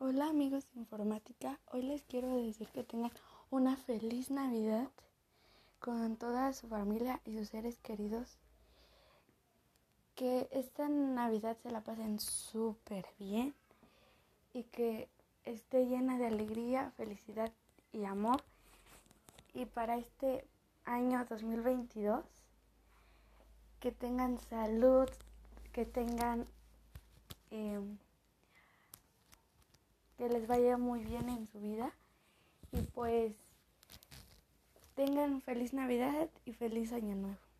Hola amigos de informática, hoy les quiero decir que tengan una feliz Navidad con toda su familia y sus seres queridos. Que esta Navidad se la pasen súper bien y que esté llena de alegría, felicidad y amor. Y para este año 2022, que tengan salud, que tengan... Eh, que les vaya muy bien en su vida y pues tengan feliz Navidad y feliz Año Nuevo.